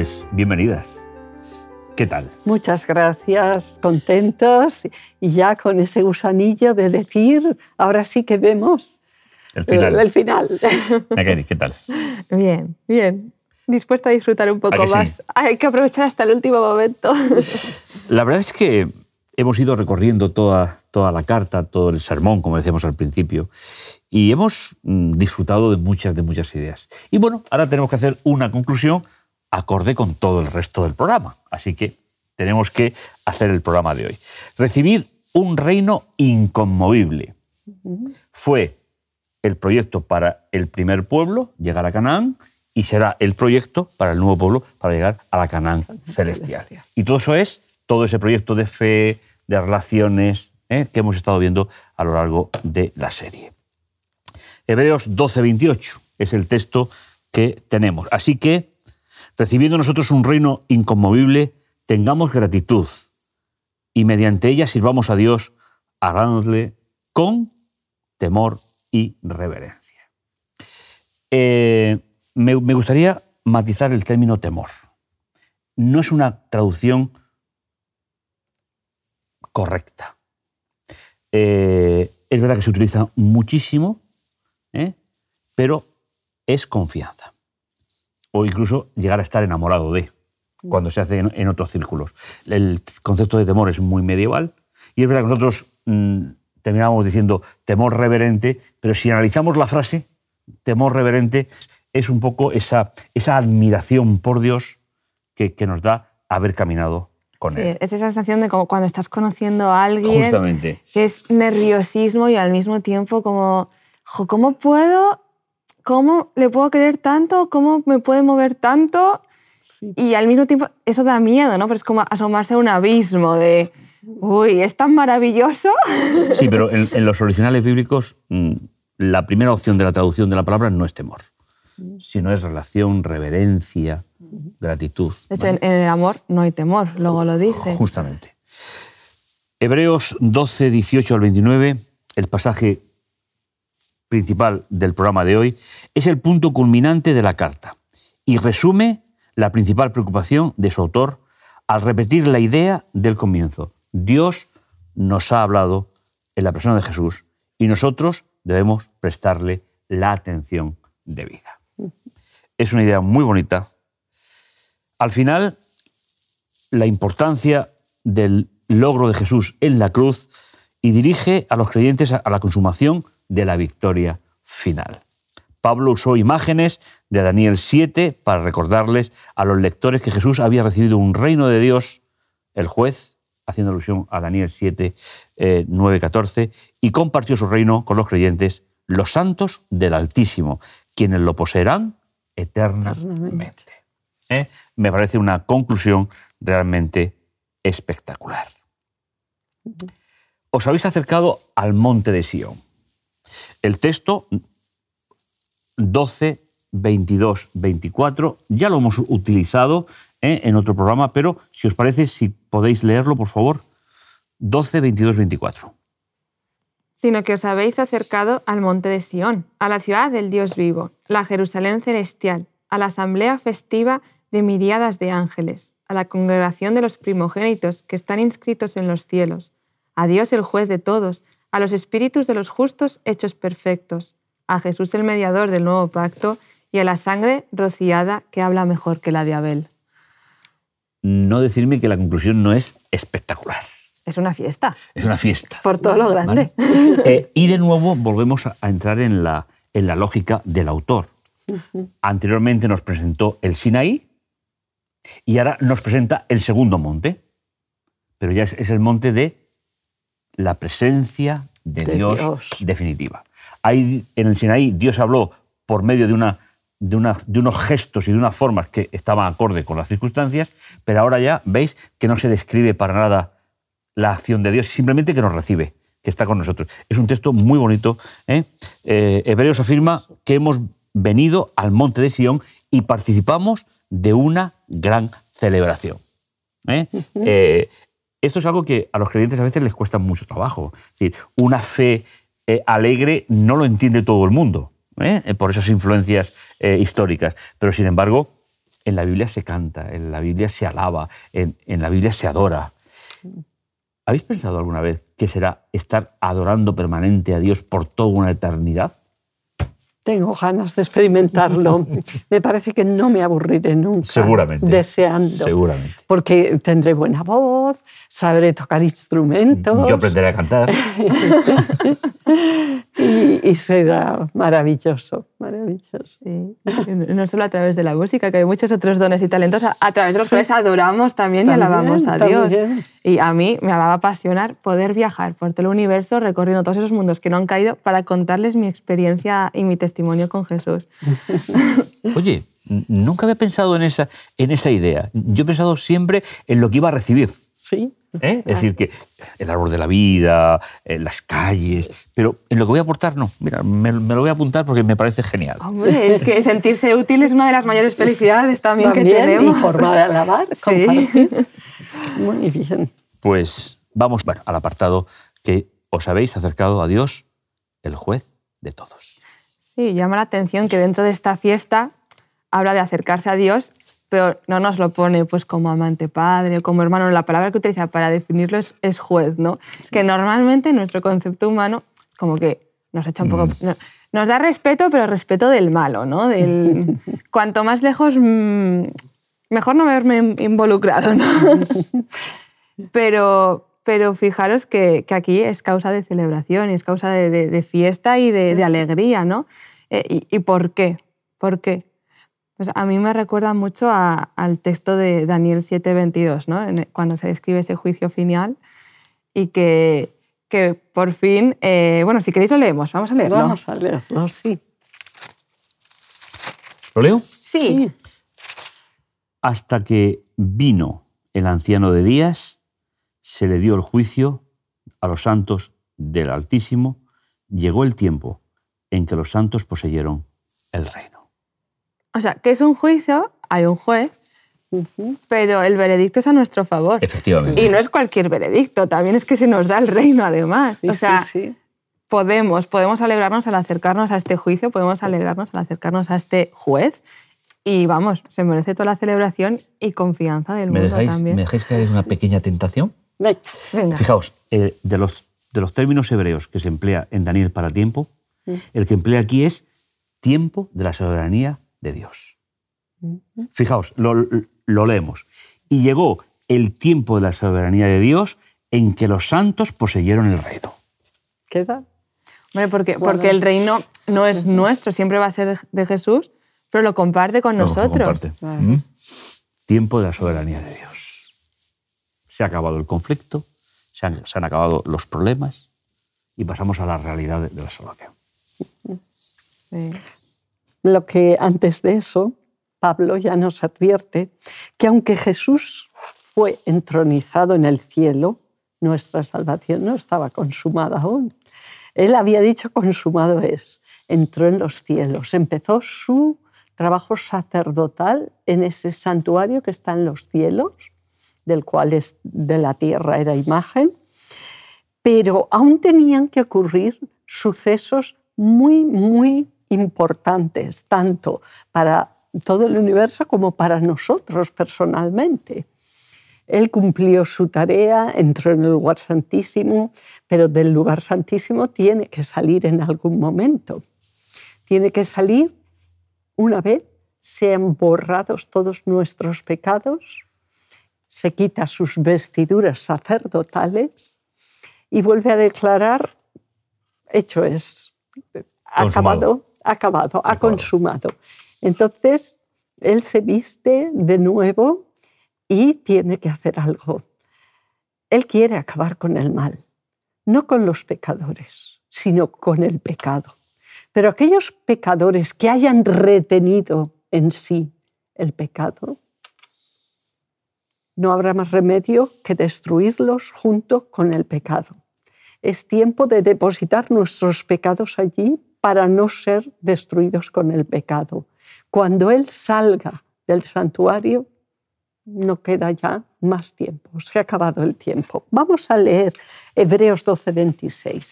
Pues bienvenidas. ¿Qué tal? Muchas gracias, contentos y ya con ese gusanillo de decir, ahora sí que vemos el final. El, final. ¿qué tal? Bien, bien. Dispuesta a disfrutar un poco más. Hay que aprovechar hasta el último momento. La verdad es que hemos ido recorriendo toda, toda la carta, todo el sermón, como decíamos al principio, y hemos mm, disfrutado de muchas, de muchas ideas. Y bueno, ahora tenemos que hacer una conclusión acorde con todo el resto del programa. Así que tenemos que hacer el programa de hoy. Recibir un reino inconmovible. Fue el proyecto para el primer pueblo, llegar a Canaán, y será el proyecto para el nuevo pueblo, para llegar a la Canaán celestial. Y todo eso es, todo ese proyecto de fe, de relaciones, ¿eh? que hemos estado viendo a lo largo de la serie. Hebreos 12, 28 es el texto que tenemos. Así que Recibiendo nosotros un reino inconmovible, tengamos gratitud y mediante ella sirvamos a Dios agradándole con temor y reverencia. Eh, me, gustaría matizar el término temor. No es una traducción correcta. Eh, es verdad que se utiliza muchísimo, ¿eh? pero es confianza o incluso llegar a estar enamorado de, cuando se hace en, otros círculos. El concepto de temor es muy medieval y es verdad que nosotros mm, terminamos diciendo temor reverente, pero si analizamos la frase, temor reverente es un poco esa, esa admiración por Dios que, que nos da haber caminado con sí, Él. Es esa sensación de como cuando estás conociendo a alguien, Justamente. que es nerviosismo y al mismo tiempo como, ¿cómo puedo ¿cómo le puedo querer tanto? ¿Cómo me puede mover tanto? Y al mismo tiempo, eso da miedo, ¿no? Pero es como asomarse a un abismo de, uy, es tan maravilloso. Sí, pero en, los originales bíblicos, mm, la primera opción de la traducción de la palabra no es temor, sino es relación, reverencia, gratitud. De hecho, en, el amor no hay temor, luego lo dice. Justamente. Hebreos 12, 18 al 29, el pasaje principal del programa de hoy, es el punto culminante de la carta y resume la principal preocupación de su autor al repetir la idea del comienzo. Dios nos ha hablado en la persona de Jesús y nosotros debemos prestarle la atención debida. Es una idea muy bonita. Al final, la importancia del logro de Jesús en la cruz y dirige a los creyentes a la consumación de la victoria final. Pablo usó imágenes de Daniel 7 para recordarles a los lectores que Jesús había recibido un reino de Dios, el juez, haciendo alusión a Daniel 7, 9, 14, y compartió su reino con los creyentes, los santos del Altísimo, quienes lo poseerán eternamente. ¿Eh? Me parece una conclusión realmente espectacular. Os habéis acercado al monte de Sión. El texto 12, 22, 24 ya lo hemos utilizado ¿eh? en otro programa, pero si os parece, si podéis leerlo, por favor. 12, 22, 24. Sino que os habéis acercado al monte de Sión, a la ciudad del Dios vivo, la Jerusalén celestial, a la asamblea festiva de miriadas de ángeles, a la congregación de los primogénitos que están inscritos en los cielos, a Dios el juez de todos, a los espíritus de los justos hechos perfectos, a Jesús el mediador del nuevo pacto y a la sangre rociada que habla mejor que la de Abel. No decirme que la conclusión no es espectacular. Es una fiesta. Es una fiesta. Por todo lo grande. Eh, y de nuevo volvemos a entrar en la, en la lógica del autor. Anteriormente nos presentó el Sinaí y ahora nos presenta el segundo monte, pero ya es el monte de la presencia de, Dios, definitiva. Ahí en el Sinaí Dios habló por medio de, una, de, una, de unos gestos y de unas formas que estaban acorde con las circunstancias, pero ahora ya veis que no se describe para nada la acción de Dios, simplemente que nos recibe, que está con nosotros. Es un texto muy bonito. ¿eh? Eh, Hebreos afirma que hemos venido al monte de Sión y participamos de una gran celebración. ¿eh? Esto es algo que a los creyentes a veces les cuesta mucho trabajo. Es decir, una fe eh, alegre no lo entiende todo el mundo, ¿eh? por esas influencias eh, históricas. Pero sin embargo, en la Biblia se canta, en la Biblia se alaba, en, en la Biblia se adora. ¿Habéis pensado alguna vez que será estar adorando permanente a Dios por toda una eternidad? Tengo ganas de experimentarlo. me parece que no me aburriré nunca. Seguramente. Deseando. Seguramente. Porque tendré buena voz, sabré tocar instrumentos. Yo aprenderé a cantar. y, y, será maravilloso, maravilloso. Sí. No solo a través de la música, que hay muchos otros dones y talentos a, través de los sí. cuales adoramos también, también, y alabamos a Dios. También. Y a mí me va a apasionar poder viajar por todo el universo recorriendo todos esos mundos que no han caído para contarles mi experiencia y mi testimonio con Jesús. Oye, nunca había pensado en esa, en esa idea. Yo he pensado siempre en lo que iba a recibir. Sí. ¿Eh? Es decir, que el árbol de la vida, en las calles, pero en lo que voy a aportar no. Mira, me, me, lo voy a apuntar porque me parece genial. Hombre, es que sentirse útil es una de las mayores felicidades también, también que tenemos. Alabar, sí. compartir. Muy bien. Pues vamos bueno, al apartado que os habéis acercado a Dios, el juez de todos. Sí, llama la atención que dentro de esta fiesta habla de acercarse a Dios pero no nos lo pone pues como amante padre o como hermano. La palabra que utiliza para definirlo es, es juez, ¿no? Sí. Que normalmente nuestro concepto humano como que nos echa un poco... Mm. No, nos da respeto, pero respeto del malo, ¿no? Del, cuanto más lejos, mmm, mejor no haberme involucrado, ¿no? pero, pero fijaros que, que, aquí es causa de celebración, es causa de, de, de fiesta y de, de alegría, ¿no? Eh, y, ¿Y por qué? ¿Por qué? Pues a mí me recuerda mucho a, al texto de Daniel 7:22, ¿no? En, cuando se describe ese juicio final y que, que por fin, eh, bueno, si queréis lo leemos, vamos a leerlo. Vamos a leerlo, sí. ¿Lo leo? Sí. sí. Hasta que vino el anciano de días, se le dio el juicio a los santos del Altísimo, llegó el tiempo en que los santos poseyeron el reino. O sea, que es un juicio, hay un juez, uh -huh. pero el veredicto es a nuestro favor. Efectivamente. Y no es cualquier veredicto, también es que se nos da el reino además. Sí, o sea, sí, sí. podemos, podemos alegrarnos al acercarnos a este juicio, podemos alegrarnos al acercarnos a este juez. Y vamos, se merece toda la celebración y confianza del ¿Me mundo dejáis, también. ¿Me dejáis caer en una pequeña tentación? Venga. Fijaos, eh, de, los, de los términos hebreos que se emplea en Daniel para tiempo, Mm. el que emplea aquí es tiempo de la soberanía de Dios. Fijaos, lo, lo, leemos. Y llegó el tiempo de la soberanía de Dios en que los santos poseyeron el reino. ¿Queda? Hombre, porque, bueno. porque el reino no es nuestro, siempre va a ser de Jesús, pero lo comparte con no, nosotros. Comparte. ¿Mm? Tiempo de la soberanía de Dios. Se ha acabado el conflicto, se han, se han acabado los problemas y pasamos a la realidad de, de la salvación. Sí. Lo que antes de eso, Pablo ya nos advierte que aunque Jesús fue entronizado en el cielo, nuestra salvación no estaba consumada aún. Él había dicho consumado es, entró en los cielos, empezó su trabajo sacerdotal en ese santuario que está en los cielos, del cual es de la tierra era imagen, pero aún tenían que ocurrir sucesos muy, muy importantes, tanto para todo el universo como para nosotros personalmente. Él cumplió su tarea, entró en el lugar santísimo, pero del lugar santísimo tiene que salir en algún momento. Tiene que salir una vez sean borrados todos nuestros pecados, se quita sus vestiduras sacerdotales y vuelve a declarar, hecho es, acabado, acabado, ha consumado. Entonces, él se viste de nuevo y tiene que hacer algo. Él quiere acabar con el mal, no con los pecadores, sino con el pecado. Pero aquellos pecadores que hayan retenido en sí el pecado, no habrá más remedio que destruirlos junto con el pecado. Es tiempo de depositar nuestros pecados allí para no ser destruidos con el pecado. Cuando Él salga del santuario, no queda ya más tiempo, se ha acabado el tiempo. Vamos a leer Hebreos 12, 26.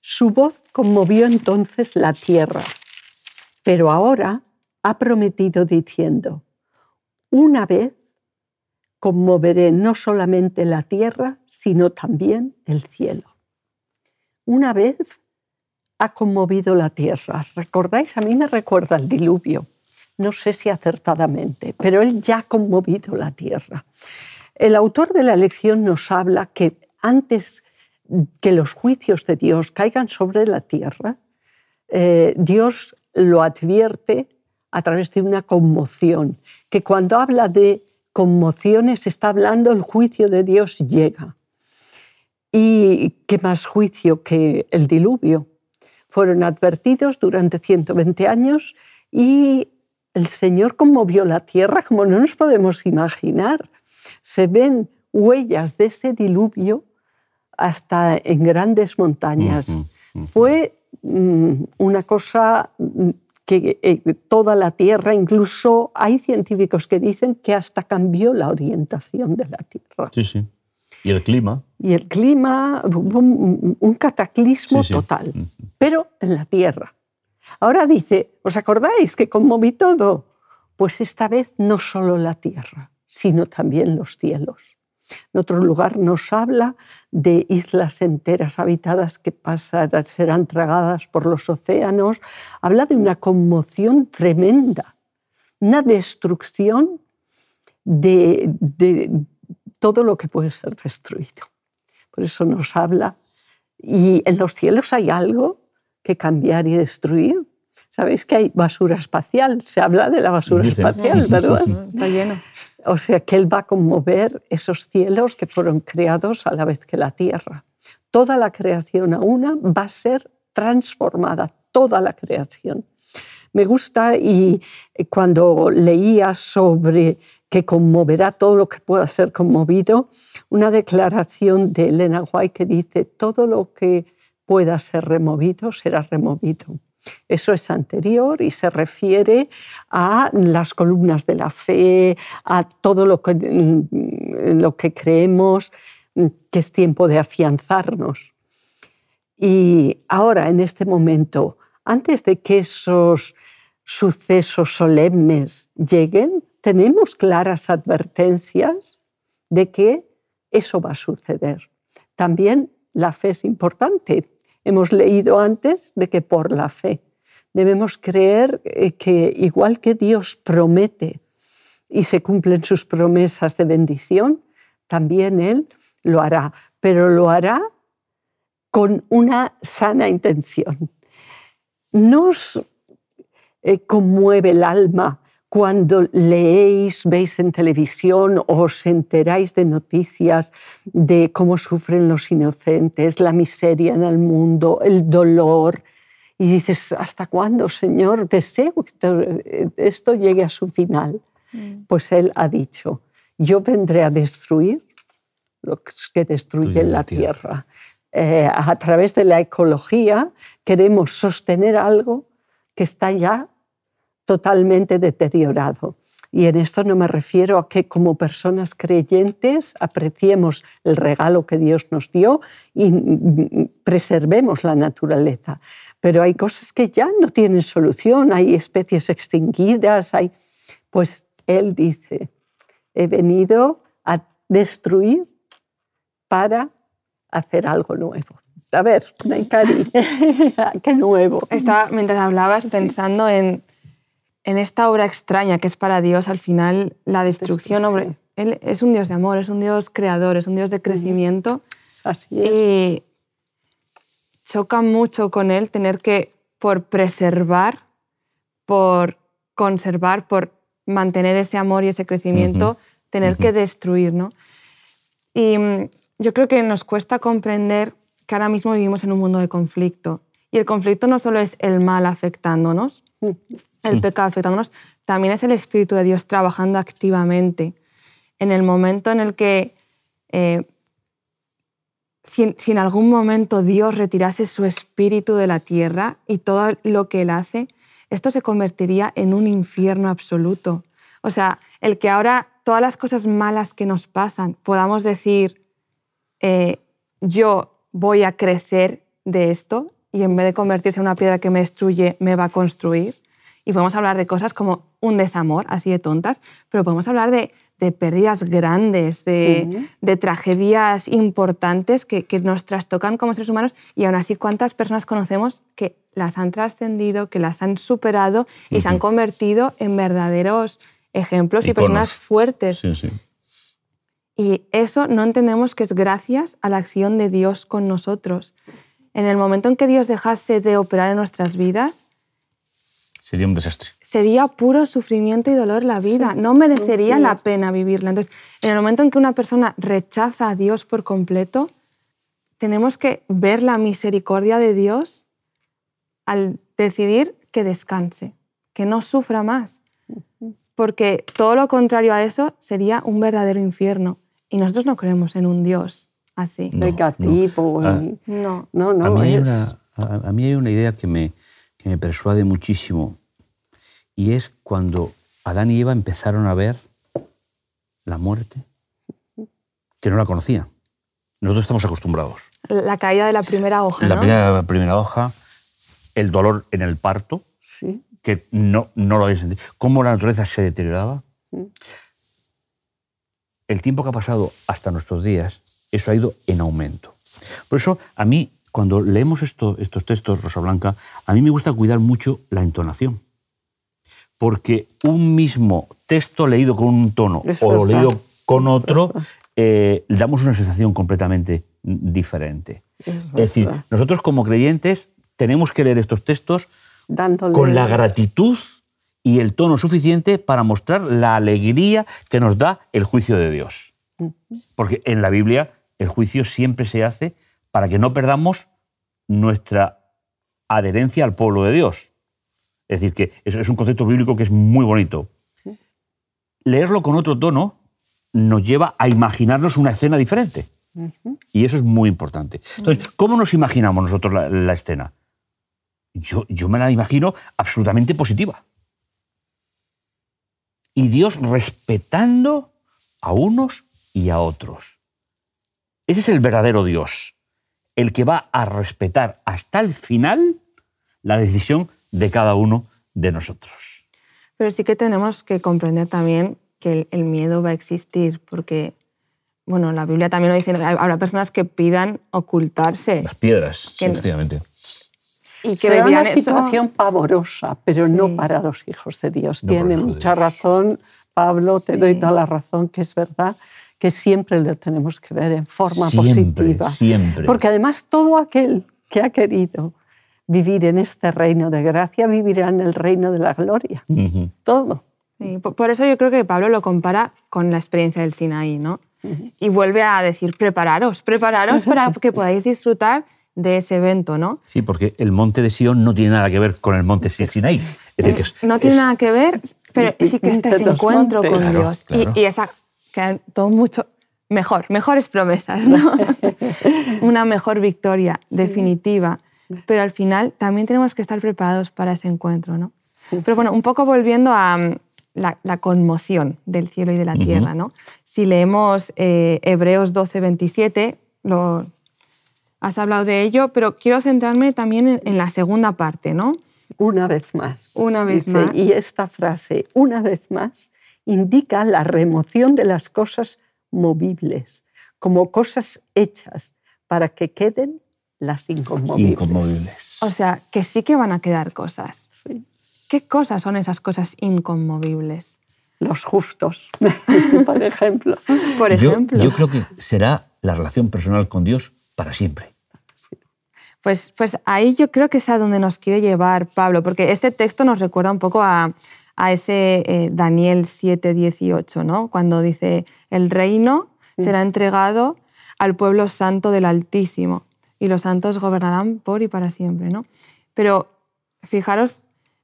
Su voz conmovió entonces la tierra, pero ahora ha prometido diciendo, una vez conmoveré no solamente la tierra, sino también el cielo. Una vez ha conmovido la tierra. ¿Recordáis? A mí me recuerda el diluvio. No sé si acertadamente, pero él ya ha conmovido la tierra. El autor de la lección nos habla que antes que los juicios de Dios caigan sobre la tierra, eh, Dios lo advierte a través de una conmoción, que cuando habla de conmociones está hablando el juicio de Dios llega. ¿Y qué más juicio que el diluvio? Fueron advertidos durante 120 años y el Señor conmovió la tierra como no nos podemos imaginar. Se ven huellas de ese diluvio hasta en grandes montañas. Fue mm, una cosa mm, que eh, toda la Tierra, incluso hay científicos que dicen que hasta cambió la orientación de la Tierra. Sí, sí. ¿Y el clima? Y el clima, un, cataclismo total, pero en la Tierra. Ahora dice, ¿os acordáis que conmoví todo? Pues esta vez no solo la Tierra, sino también los cielos. En otro lugar nos habla de islas enteras habitadas que pasarán, serán tragadas por los océanos. Habla de una conmoción tremenda, una destrucción de, de todo lo que puede ser destruido. Por eso nos habla. Y en los cielos hay algo que cambiar y destruir. Sabéis que hay basura espacial. Se habla de la basura espacial, ¿verdad? Está lleno. O sea que Él va a conmover esos cielos que fueron creados a la vez que la tierra. Toda la creación a una va a ser transformada, toda la creación. Me gusta y cuando leía sobre que conmoverá todo lo que pueda ser conmovido, una declaración de Elena White que dice, todo lo que pueda ser removido será removido. Eso es anterior y se refiere a las columnas de la fe, a todo lo que, mm, lo que creemos que es tiempo de afianzarnos. Y ahora, en este momento, antes de que esos sucesos solemnes lleguen, tenemos claras advertencias de que eso va a suceder. También la fe es importante Hemos leído antes de que por la fe debemos creer eh, que igual que Dios promete y se cumplen sus promesas de bendición, también Él lo hará, pero lo hará con una sana intención. Nos eh, conmueve el alma cuando leéis, veis en televisión o os enteráis de noticias de cómo sufren los inocentes, la miseria en el mundo, el dolor, y dices, ¿hasta cuándo, Señor? Deseo que esto llegue a su final. Mm. Pues Él ha dicho, yo vendré a destruir lo que destruye la, tierra. Eh, a través de la ecología queremos sostener algo que está ya totalmente deteriorado. Y en esto no me refiero a que como personas creyentes apreciemos el regalo que Dios nos dio y preservemos la naturaleza. Pero hay cosas que ya no tienen solución, hay especies extinguidas, hay... pues Él dice, he venido a destruir para hacer algo nuevo. A ver, qué nuevo. Estaba, mientras hablabas, pensando en en esta obra extraña que es para Dios, al final la destrucción, Él es un Dios de amor, es un Dios creador, es un Dios de crecimiento. Así es. Y choca mucho con Él tener que, por preservar, por conservar, por mantener ese amor y ese crecimiento, tener que destruir, ¿no? Y mm, yo creo que nos cuesta comprender que ahora mismo vivimos en un mundo de conflicto. Y el conflicto no solo es el mal afectándonos, el pecado afectándonos, también es el Espíritu de Dios trabajando activamente. En el momento en el que, eh, si, en algún momento Dios retirase su Espíritu de la tierra y todo lo que Él hace, esto se convertiría en un infierno absoluto. O sea, el que ahora todas las cosas malas que nos pasan podamos decir, eh, yo voy a crecer de esto y en vez de convertirse en una piedra que me destruye, me va a construir y podemos hablar de cosas como un desamor, así de tontas, pero podemos hablar de, pérdidas grandes, de, tragedias importantes que, nos trastocan como seres humanos y aún así cuántas personas conocemos que las han trascendido, que las han superado y se han convertido en verdaderos ejemplos y personas fuertes. Y eso no entendemos que es gracias a la acción de Dios con nosotros. En el momento en que Dios dejase de operar en nuestras vidas, Sería un desastre. Sería puro sufrimiento y dolor la vida. No merecería la pena vivirla. Entonces, en el momento en que una persona rechaza a Dios por completo, tenemos que ver la misericordia de Dios al decidir que descanse, que no sufra más. Porque todo lo contrario a eso sería un verdadero infierno. Y nosotros no creemos en un Dios así. Negativo. Ah. No, no, no. A mí, a mí hay una idea que me, que me persuade muchísimo y es cuando Adán y Eva empezaron a ver la muerte, que no la conocían. Nosotros estamos acostumbrados. La caída de la primera hoja. La, primera, primera, hoja, el dolor en el parto, sí. que no, no lo había sentido. Cómo la naturaleza se deterioraba. Mm. El tiempo que ha pasado hasta nuestros días, eso ha ido en aumento. Por eso, a mí cuando leemos estos textos, Rosa Blanca, a mí me gusta cuidar mucho la entonación. Porque un mismo texto leído con un tono o leído con otro, eh, damos una sensación completamente diferente. Es, decir, nosotros como creyentes tenemos que leer estos textos con la gratitud y el tono suficiente para mostrar la alegría que nos da el juicio de Dios. Porque en la Biblia el juicio siempre se hace para que no perdamos nuestra adherencia al pueblo de Dios. Es decir, que es un concepto bíblico que es muy bonito. Leerlo con otro tono nos lleva a imaginarnos una escena diferente. Y eso es muy importante. Entonces, ¿cómo nos imaginamos nosotros la, escena? Yo, yo me la imagino absolutamente positiva. Y Dios respetando a unos y a otros. Ese es el verdadero Dios el que va a respetar hasta el final la decisión de cada uno de nosotros. Pero sí que tenemos que comprender también que el, miedo va a existir, porque, bueno, la Biblia también lo dice, habrá personas que pidan ocultarse. Las piedras, efectivamente. Y que Será una situación pavorosa, pero no para los hijos de Dios. Tiene mucha razón, Pablo, te doy toda la razón, que es verdad que siempre lo tenemos que ver en forma positiva. Siempre. Porque además todo aquel que ha querido vivir en este reino de gracia vivirá en el reino de la gloria. Todo. por eso yo creo que Pablo lo compara con la experiencia del Sinaí, ¿no? Y vuelve a decir, prepararos, prepararos para que podáis disfrutar de ese evento, ¿no? Sí, porque el monte de Sion no tiene nada que ver con el monte Sinaí. no tiene nada que ver, pero sí que este ese encuentro con Dios. Y, y, esa que todo mucho mejor, mejores promesas, ¿no? Una mejor victoria definitiva. Pero al final también tenemos que estar preparados para ese encuentro, ¿no? Pero bueno, un poco volviendo a mm, la, conmoción del cielo y de la tierra, ¿no? Si leemos eh, Hebreos 12, 27, lo, has hablado de ello, pero quiero centrarme también en, la segunda parte, ¿no? Una vez más. Una vez más. Y esta frase, una vez más, indica la remoción de las cosas movibles, como cosas hechas para que queden las inconmovibles. O sea, que sí que van a quedar cosas. ¿Qué cosas son esas cosas inconmovibles? Los justos, por ejemplo. Por ejemplo. Yo, creo que será la relación personal con Dios para siempre. Pues, pues ahí yo creo que es a donde nos quiere llevar Pablo, porque este texto nos recuerda un poco a, a ese eh, Daniel 7, 18, ¿no? cuando dice, el reino será entregado al pueblo santo del Altísimo y los santos gobernarán por y para siempre. ¿no? Pero fijaros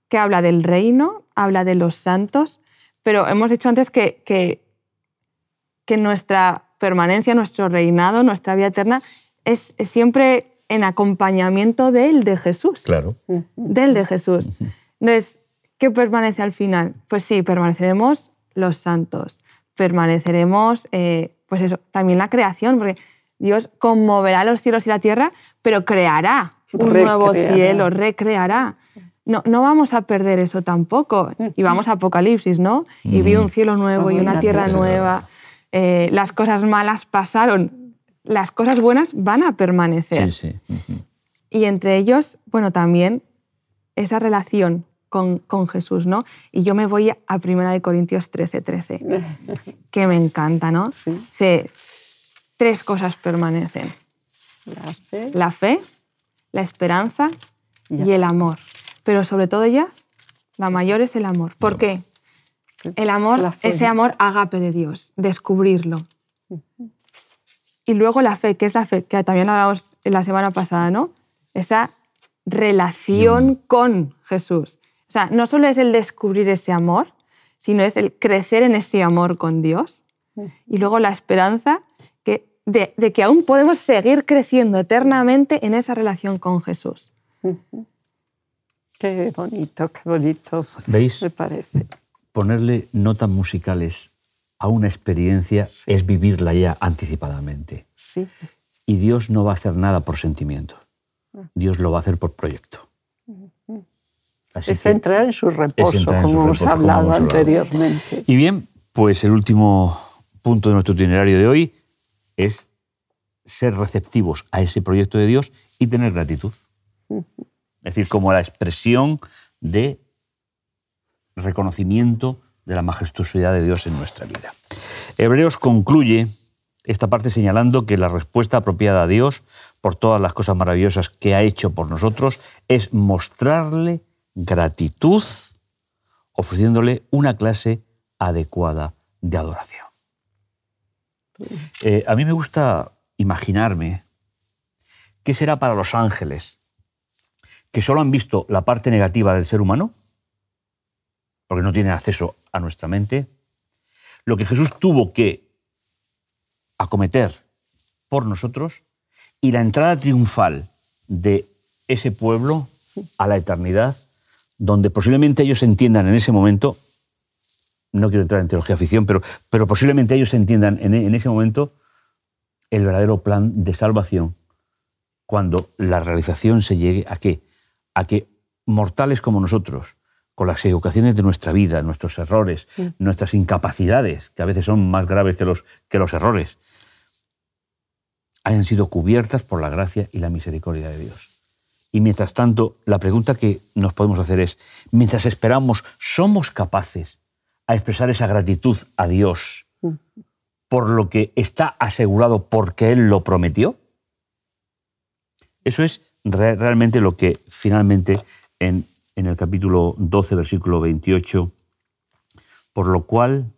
que habla del reino, habla de los santos, pero hemos dicho antes que, que, que nuestra permanencia, nuestro reinado, nuestra vida eterna es, siempre en acompañamiento de él, de Jesús. Claro. Del de Jesús. Entonces, ¿Qué permanece al final? Pues sí, permaneceremos los santos, permaneceremos, eh, pues eso, también la creación, porque Dios conmoverá los cielos y la tierra, pero creará un nuevo cielo, recreará. no, no vamos a perder eso tampoco. Y vamos a Apocalipsis, ¿no? Y vi un cielo nuevo y una tierra nueva. Eh, las cosas malas pasaron, las cosas buenas van a permanecer. Sí, sí. Y entre ellos, bueno, también esa relación con, con, Jesús, ¿no? Y yo me voy a 1 Corintios 13, 13, que me encanta, ¿no? Sí. Dice, tres cosas permanecen. La fe. La fe, la esperanza Ya. y el amor. Pero sobre todo ya, la mayor es el amor. ¿Por qué? El amor, La ese amor agape de Dios, descubrirlo. Y luego la fe, que es la fe, que también lo hablamos la semana pasada, ¿no? Esa relación con Jesús. O sea, no solo es el descubrir ese amor, sino es el crecer en ese amor con Dios. Y luego la esperanza que, de, de que aún podemos seguir creciendo eternamente en esa relación con Jesús. Qué bonito, qué bonito. ¿Veis? Me parece. Ponerle notas musicales a una experiencia Sí. es vivirla ya anticipadamente. Sí. Y Dios no va a hacer nada por sentimiento. Dios lo va a hacer por proyecto. Así es que- entrar en su reposo, su como hemos reposo, como hablado hemos hablado. anteriormente. Y bien, pues el último punto de nuestro itinerario de hoy es ser receptivos a ese proyecto de Dios y tener gratitud. Es decir, como la expresión de reconocimiento de la majestuosidad de Dios en nuestra vida. Hebreos concluye esta parte señalando que la respuesta apropiada a Dios por todas las cosas maravillosas que ha hecho por nosotros es mostrarle gratitud ofreciéndole una clase adecuada de adoración. Eh, a mí me gusta imaginarme qué será para los ángeles que solo han visto la parte negativa del ser humano, porque no tienen acceso a nuestra mente, lo que Jesús tuvo que acometer por nosotros y la entrada triunfal de ese pueblo a la eternidad, donde posiblemente ellos entiendan en ese momento, no quiero entrar en teología ficción, pero, pero posiblemente ellos entiendan en, en ese momento el verdadero plan de salvación cuando la realización se llegue a qué? A que mortales como nosotros, con las equivocaciones de nuestra vida, nuestros errores, nuestras incapacidades, que a veces son más graves que los, que los errores, hayan sido cubiertas por la gracia y la misericordia de Dios. Y mientras tanto, la pregunta que nos podemos hacer es, mientras esperamos, ¿somos capaces a expresar esa gratitud a Dios por lo que está asegurado porque Él lo prometió? Eso es re- realmente lo que finalmente en, en el capítulo 12, versículo 28, por lo cual,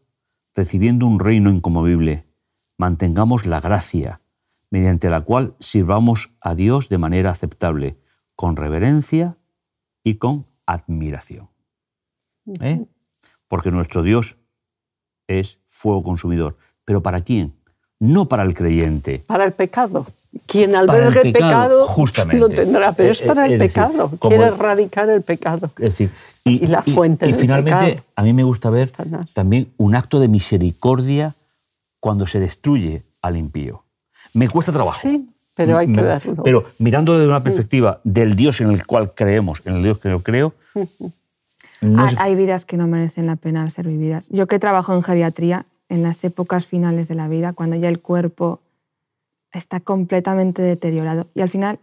recibiendo un reino incomovible, mantengamos la gracia, mediante la cual sirvamos a Dios de manera aceptable, con reverencia y con admiración. ¿Eh? Porque nuestro Dios es fuego consumidor. ¿Pero para quién? No para el creyente, Para el pecado. Quien Para el albergue el pecado, justamente. lo tendrá, pero Eh, es para eh, el es decir, pecado. Quiere el- erradicar el pecado. Es decir, y, Y la fuente y del finalmente, pecado. a mí me gusta ver también un acto de misericordia cuando se destruye al impío. Me cuesta trabajo. Sí, pero hay que verlo. Pero mirando desde una perspectiva del Dios en el cual creemos, en el Dios que yo creo, no hay, es- hay vidas que no merecen la pena ser vividas. Yo que trabajo en geriatría, en las épocas finales de la vida, cuando ya el cuerpo está completamente deteriorado y al final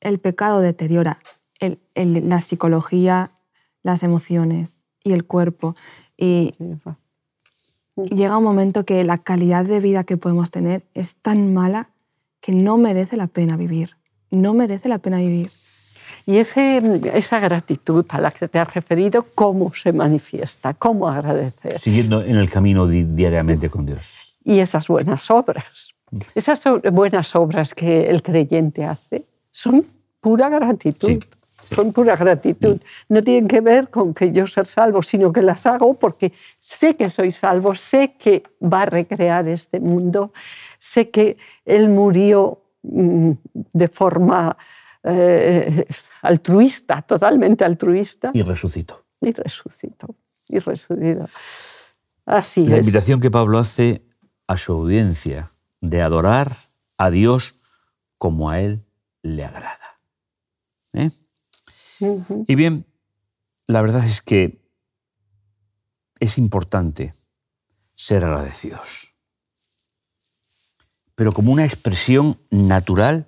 el pecado deteriora el- el- la psicología, las emociones y el cuerpo. Y llega un momento que la calidad de vida que podemos tener es tan mala que no merece la pena vivir. No merece la pena vivir. Y ese, esa gratitud a la que te has referido, ¿cómo se manifiesta? ¿Cómo agradecer? siguiendo en el camino di- diariamente con Dios. Y esas buenas obras. Esas so- buenas obras que el creyente hace son pura gratitud. Sí. Son pura gratitud. No tienen que ver con que yo sea salvo, sino que las hago porque sé que soy salvo, sé que va a recrear este mundo, sé que Él murió mm, de forma eh, altruista, totalmente altruista, Y resucitó. y resucitó. Y resucitó. Así La es. invitación que Pablo hace a su audiencia de adorar a Dios como a Él le agrada. ¿Eh? Y bien, la verdad es que es importante ser agradecidos, pero como una expresión natural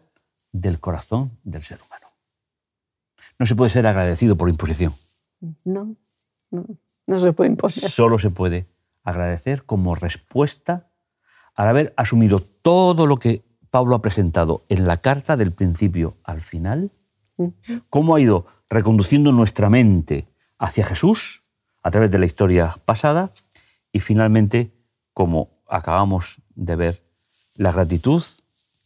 del corazón del ser humano. No se puede ser agradecido por imposición. No, no, no se puede imponer. Solo se puede agradecer como respuesta al haber asumido todo lo que Pablo ha presentado en la carta del principio al final, cómo ha ido reconduciendo nuestra mente hacia Jesús a través de la historia pasada y finalmente, como acabamos de ver, la gratitud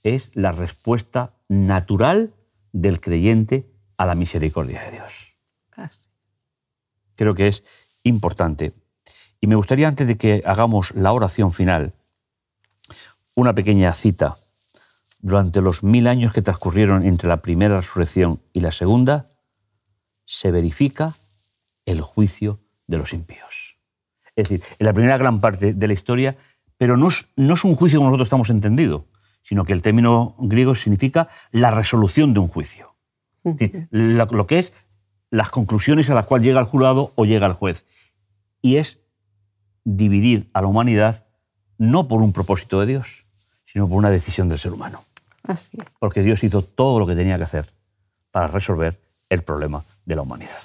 es la respuesta natural del creyente a la misericordia de Dios. Creo que es importante. Y me gustaría, antes de que hagamos la oración final, una pequeña cita. Durante los mil años que transcurrieron entre la primera resurrección y la segunda, se verifica el juicio de los impíos. Es decir, en la primera gran parte de la historia, pero no es, no es un juicio como nosotros estamos entendido, sino que el término griego significa la resolución de un juicio. Es decir, lo, lo que es las conclusiones a las cuales llega el jurado o llega el juez. Y es dividir a la humanidad no por un propósito de Dios, sino por una decisión del ser humano. Así es. Porque Dios hizo todo lo que tenía que hacer para resolver el problema de la humanidad.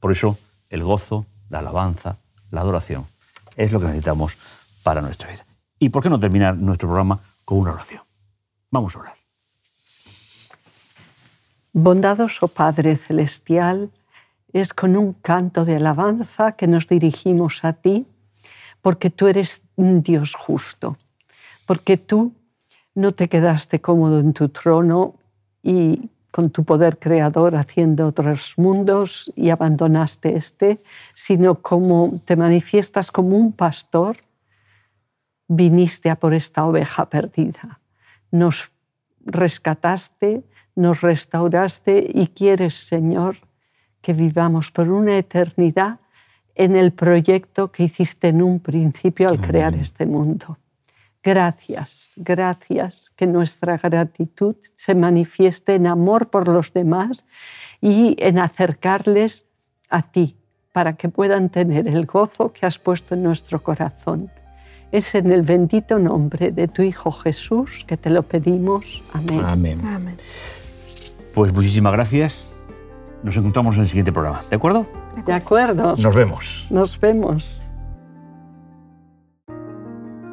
Por eso el gozo, la alabanza, la adoración es lo que necesitamos para nuestra vida. ¿Y por qué no terminar nuestro programa con una oración? Vamos a orar. Bondadoso Padre Celestial, es con un canto de alabanza que nos dirigimos a ti, porque tú eres un Dios justo, porque tú no te quedaste cómodo en tu trono y con tu poder creador haciendo otros mundos y abandonaste este, sino como te manifiestas como un pastor, viniste a por esta oveja perdida. Nos rescataste, nos restauraste y quieres, Señor, que vivamos por una eternidad en el proyecto que hiciste en un principio al crear este mundo. Gracias, gracias, que nuestra gratitud se manifieste en amor por los demás y en acercarles a ti, para que puedan tener el gozo que has puesto en nuestro corazón. Es en el bendito nombre de tu Hijo Jesús que te lo pedimos. Amén. Amén. Amén. Pues muchísimas gracias. Nos encontramos en el siguiente programa. ¿De acuerdo? De acuerdo. Nos vemos. Nos vemos.